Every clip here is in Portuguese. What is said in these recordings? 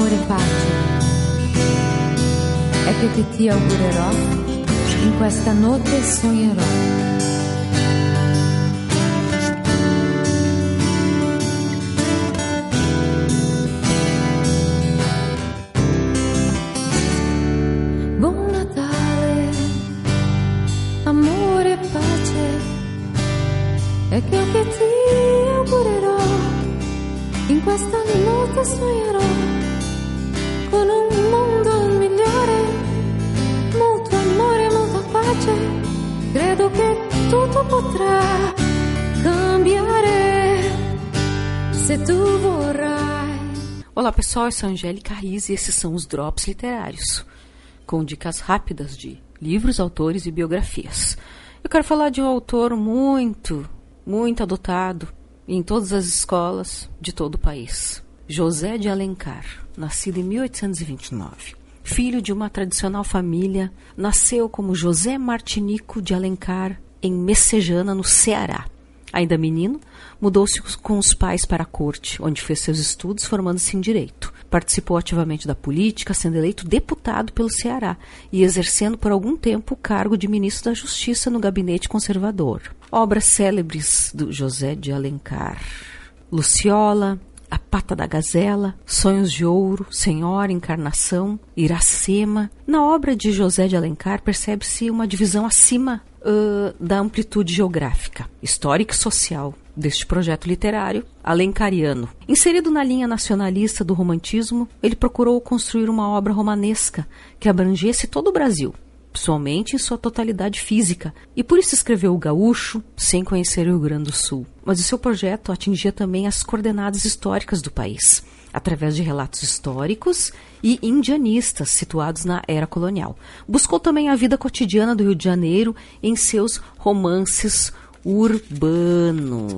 amore pace è che ti augurerò, in questa notte sognerò. È che ti augurerò, in questa notte sognerò un migliore, molto amore, molta pace, credo che tutto potrà cambiare se tu vorrai. Olá pessoal, eu sou a Angélica Riz e esses são os Drops Literários, com dicas rápidas de livros, autores e biografias. Eu quero falar de um autor muito, muito adotado em todas as escolas de todo o país. José de Alencar, nascido em 1829. Filho de uma tradicional família, nasceu como José Martinico de Alencar em Messejana, no Ceará. Ainda menino, mudou-se com os pais para a corte, onde fez seus estudos formando-se em direito. Participou ativamente da política, sendo eleito deputado pelo Ceará e exercendo por algum tempo o cargo de ministro da Justiça no gabinete conservador. Obras célebres do José de Alencar: Luciola, a Pata da Gazela, Sonhos de Ouro, Senhora, Encarnação, Iracema. Na obra de José de Alencar percebe-se uma divisão acima uh, da amplitude geográfica, histórica e social deste projeto literário alencariano. Inserido na linha nacionalista do romantismo, ele procurou construir uma obra romanesca que abrangesse todo o Brasil, pessoalmente em sua totalidade física, e por isso escreveu o Gaúcho, sem conhecer o Rio Grande do Sul. Mas o seu projeto atingia também as coordenadas históricas do país, através de relatos históricos e indianistas situados na era colonial. Buscou também a vida cotidiana do Rio de Janeiro em seus romances urbanos.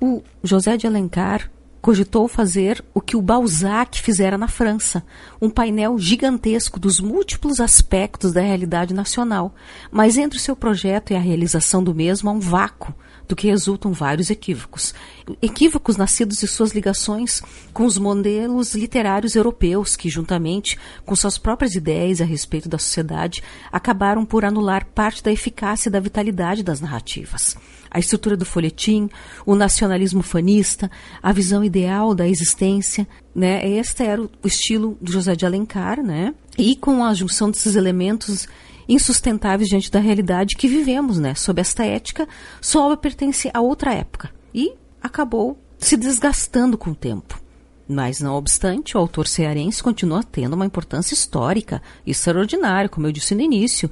O José de Alencar cogitou fazer o que o Balzac fizera na França, um painel gigantesco dos múltiplos aspectos da realidade nacional. Mas entre o seu projeto e a realização do mesmo há um vácuo, do que resultam vários equívocos. Equívocos nascidos de suas ligações com os modelos literários europeus, que, juntamente com suas próprias ideias a respeito da sociedade, acabaram por anular parte da eficácia e da vitalidade das narrativas a estrutura do folhetim, o nacionalismo fanista, a visão ideal da existência, né? Este era o estilo do José de Alencar, né? E com a junção desses elementos insustentáveis diante da realidade que vivemos, né? Sob esta ética, sua obra pertence a outra época e acabou se desgastando com o tempo. Mas, não obstante, o autor cearense continua tendo uma importância histórica extraordinária, como eu disse no início.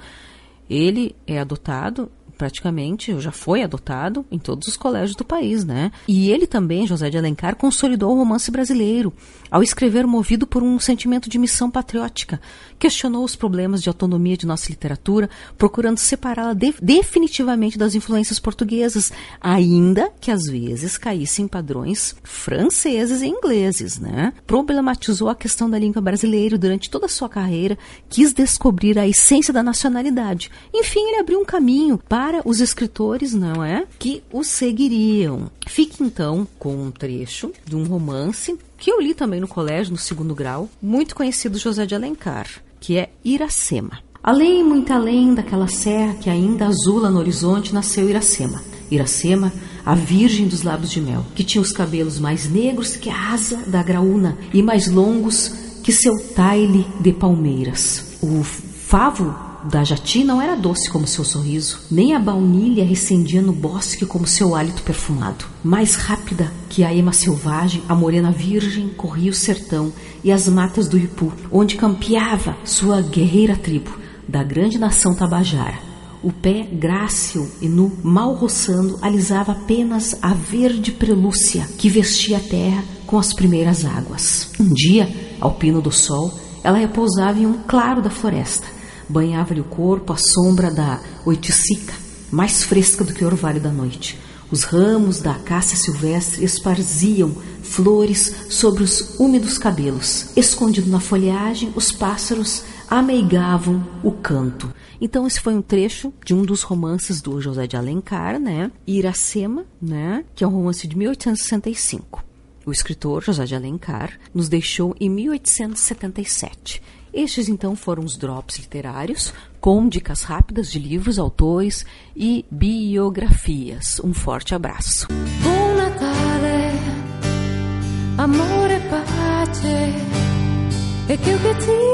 Ele é adotado praticamente, já foi adotado em todos os colégios do país, né? E ele também, José de Alencar, consolidou o romance brasileiro ao escrever movido por um sentimento de missão patriótica. Questionou os problemas de autonomia de nossa literatura, procurando separá-la de definitivamente das influências portuguesas, ainda que às vezes caísse em padrões franceses e ingleses, né? Problematizou a questão da língua brasileira durante toda a sua carreira, quis descobrir a essência da nacionalidade. Enfim, ele abriu um caminho para os escritores, não é? Que o seguiriam. Fique então com um trecho de um romance que eu li também no colégio, no segundo grau, muito conhecido José de Alencar, que é Iracema. Além, muito além daquela serra que ainda azula no horizonte, nasceu Iracema. Iracema, a virgem dos lábios de mel, que tinha os cabelos mais negros que a asa da graúna e mais longos que seu taile de palmeiras. O favo da Jati não era doce como seu sorriso, nem a baunilha recendia no bosque como seu hálito perfumado. Mais rápida que a ema selvagem, a morena virgem corria o sertão e as matas do Ipu, onde campeava sua guerreira tribo da grande nação tabajara. O pé grácil e nu, mal roçando, alisava apenas a verde prelúcia que vestia a terra com as primeiras águas. Um dia, ao pino do sol, ela repousava em um claro da floresta banhava-lhe o corpo a sombra da oiticica, mais fresca do que o orvalho da noite. Os ramos da acácia silvestre esparziam flores sobre os úmidos cabelos. Escondido na folhagem, os pássaros ameigavam o canto. Então esse foi um trecho de um dos romances do José de Alencar, né? Iracema, né? Que é um romance de 1865. O escritor José de Alencar nos deixou em 1877. Estes então foram os drops literários, com dicas rápidas de livros, autores e biografias. Um forte abraço. E e che io che ti